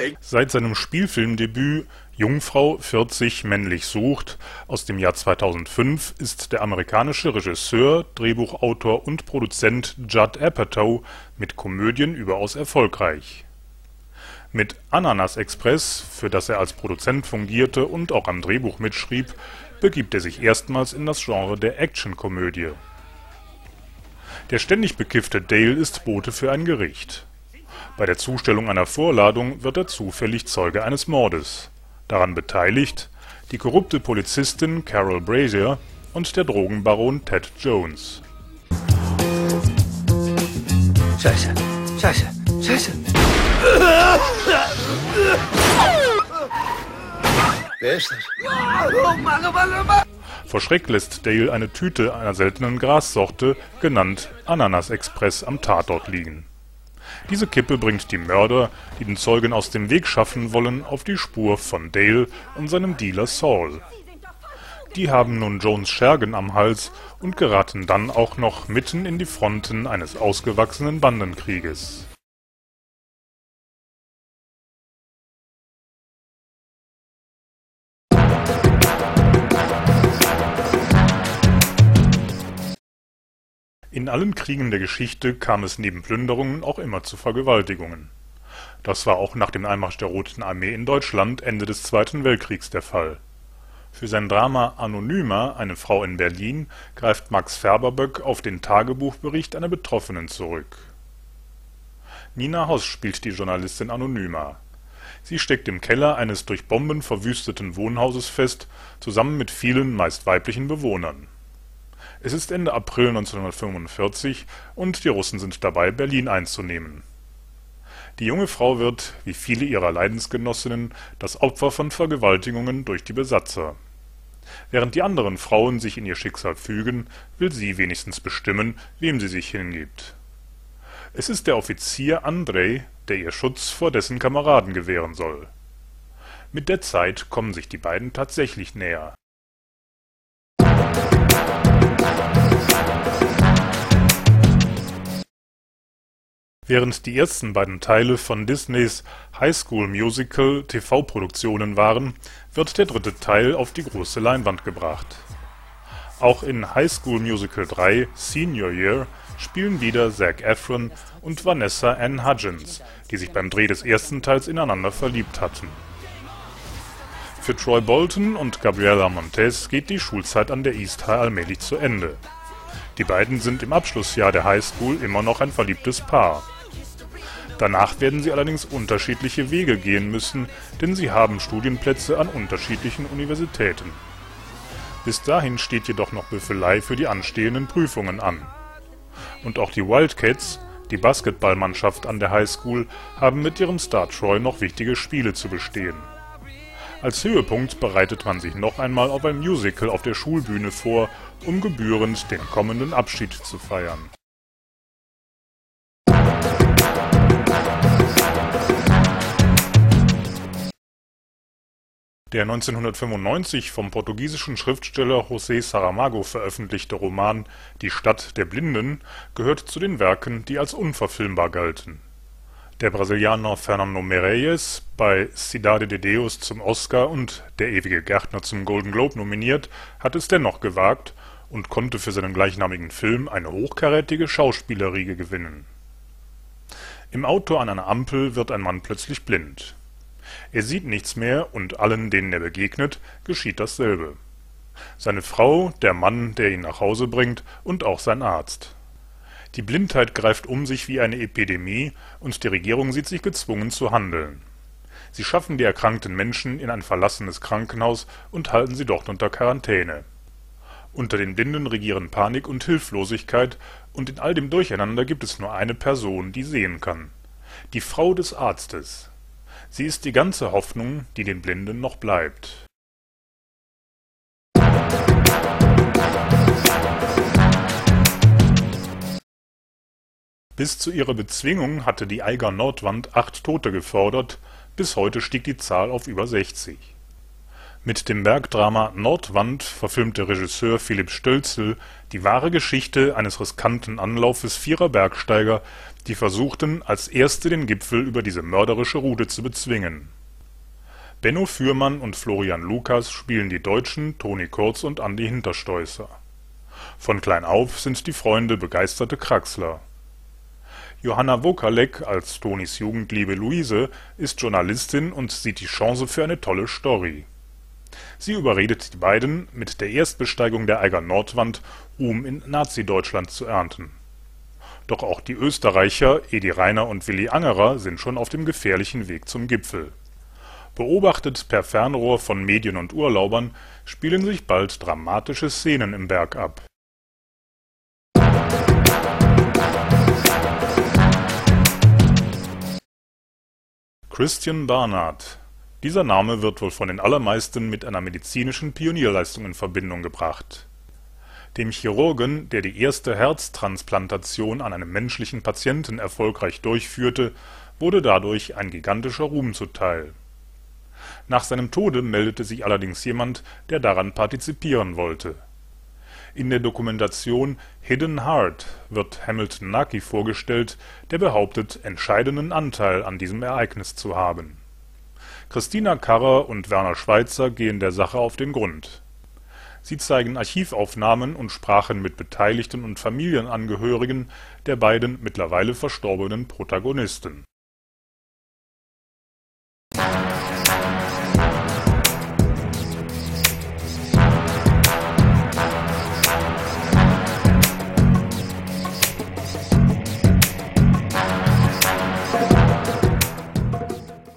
nothing. Seit seinem Spielfilmdebüt Jungfrau 40 männlich sucht aus dem Jahr 2005 ist der amerikanische Regisseur, Drehbuchautor und Produzent Judd Apatow mit Komödien überaus erfolgreich. Mit Ananas Express, für das er als Produzent fungierte und auch am Drehbuch mitschrieb, begibt er sich erstmals in das Genre der Actionkomödie. Der ständig bekiffte Dale ist Bote für ein Gericht. Bei der Zustellung einer Vorladung wird er zufällig Zeuge eines Mordes. Daran beteiligt die korrupte Polizistin Carol Brazier und der Drogenbaron Ted Jones. Scheiße, scheiße, scheiße. Wer ist das? Oh Mann, oh Mann, oh Mann. Vor Schreck lässt Dale eine Tüte einer seltenen Grassorte, genannt Ananas Express, am Tatort liegen. Diese Kippe bringt die Mörder, die den Zeugen aus dem Weg schaffen wollen, auf die Spur von Dale und seinem Dealer Saul. Die haben nun Jones Schergen am Hals und geraten dann auch noch mitten in die Fronten eines ausgewachsenen Bandenkrieges In allen Kriegen der Geschichte kam es neben Plünderungen auch immer zu Vergewaltigungen. Das war auch nach dem Einmarsch der Roten Armee in Deutschland Ende des Zweiten Weltkriegs der Fall. Für sein Drama Anonyma – Eine Frau in Berlin greift Max Färberböck auf den Tagebuchbericht einer Betroffenen zurück. Nina Hoss spielt die Journalistin Anonyma. Sie steckt im Keller eines durch Bomben verwüsteten Wohnhauses fest, zusammen mit vielen meist weiblichen Bewohnern es ist Ende April 1945 und die Russen sind dabei, Berlin einzunehmen. Die junge Frau wird, wie viele ihrer Leidensgenossinnen, das Opfer von Vergewaltigungen durch die Besatzer. Während die anderen Frauen sich in ihr Schicksal fügen, will sie wenigstens bestimmen, wem sie sich hingibt. Es ist der Offizier Andrej, der ihr Schutz vor dessen Kameraden gewähren soll. Mit der Zeit kommen sich die beiden tatsächlich näher Während die ersten beiden Teile von Disneys High School Musical TV-Produktionen waren, wird der dritte Teil auf die große Leinwand gebracht. Auch in High School Musical 3: Senior Year spielen wieder Zac Efron und Vanessa Anne Hudgens, die sich beim Dreh des ersten Teils ineinander verliebt hatten. Für Troy Bolton und Gabriela Montez geht die Schulzeit an der East High allmählich zu Ende. Die beiden sind im Abschlussjahr der High School immer noch ein verliebtes Paar Danach werden sie allerdings unterschiedliche Wege gehen müssen, denn sie haben Studienplätze an unterschiedlichen Universitäten. Bis dahin steht jedoch noch Büffelei für die anstehenden Prüfungen an. Und auch die Wildcats, die Basketballmannschaft an der Highschool, haben mit ihrem Star Troy noch wichtige Spiele zu bestehen. Als Höhepunkt bereitet man sich noch einmal auf ein Musical auf der Schulbühne vor, um gebührend den kommenden Abschied zu feiern Der 1995 vom portugiesischen Schriftsteller José Saramago veröffentlichte Roman Die Stadt der Blinden gehört zu den Werken, die als unverfilmbar galten. Der Brasilianer Fernando Meirelles, bei Cidade de Deus zum Oscar und Der ewige Gärtner zum Golden Globe nominiert, hat es dennoch gewagt und konnte für seinen gleichnamigen Film eine hochkarätige Schauspielerriege gewinnen. Im Auto an einer Ampel wird ein Mann plötzlich blind er sieht nichts mehr und allen, denen er begegnet, geschieht dasselbe. Seine Frau, der Mann, der ihn nach Hause bringt, und auch sein Arzt. Die Blindheit greift um sich wie eine Epidemie, und die Regierung sieht sich gezwungen zu handeln. Sie schaffen die erkrankten Menschen in ein verlassenes Krankenhaus und halten sie dort unter Quarantäne. Unter den Blinden regieren Panik und Hilflosigkeit, und in all dem Durcheinander gibt es nur eine Person, die sehen kann. Die Frau des Arztes Sie ist die ganze Hoffnung, die den Blinden noch bleibt. Bis zu ihrer Bezwingung hatte die Eiger Nordwand acht Tote gefordert, bis heute stieg die Zahl auf über 60. Mit dem Bergdrama Nordwand verfilmte Regisseur Philipp Stölzl die wahre Geschichte eines riskanten Anlaufes vierer Bergsteiger, die versuchten, als Erste den Gipfel über diese mörderische Route zu bezwingen. Benno Fürmann und Florian Lucas spielen die Deutschen Toni Kurz und Andi Hinterstoisser. Von klein auf sind die Freunde begeisterte Kraxler. Johanna Wokalek als Tonis Jugendliebe Luise ist Journalistin und sieht die Chance für eine tolle Story. Sie überredet die beiden, mit der Erstbesteigung der Eiger Nordwand Ruhm in Nazi-Deutschland zu ernten. Doch auch die Österreicher Edi Rainer und Willi Angerer sind schon auf dem gefährlichen Weg zum Gipfel. Beobachtet per Fernrohr von Medien und Urlaubern, spielen sich bald dramatische Szenen im Berg ab. Christian Barnard Dieser Name wird wohl von den allermeisten mit einer medizinischen Pionierleistung in Verbindung gebracht. Dem Chirurgen, der die erste Herztransplantation an einem menschlichen Patienten erfolgreich durchführte, wurde dadurch ein gigantischer Ruhm zuteil. Nach seinem Tode meldete sich allerdings jemand, der daran partizipieren wollte. In der Dokumentation Hidden Heart wird Hamilton Naki vorgestellt, der behauptet, entscheidenden Anteil an diesem Ereignis zu haben. Christina Karrer und Werner Schweizer gehen der Sache auf den Grund. Sie zeigen Archivaufnahmen und sprachen mit Beteiligten und Familienangehörigen der beiden mittlerweile verstorbenen Protagonisten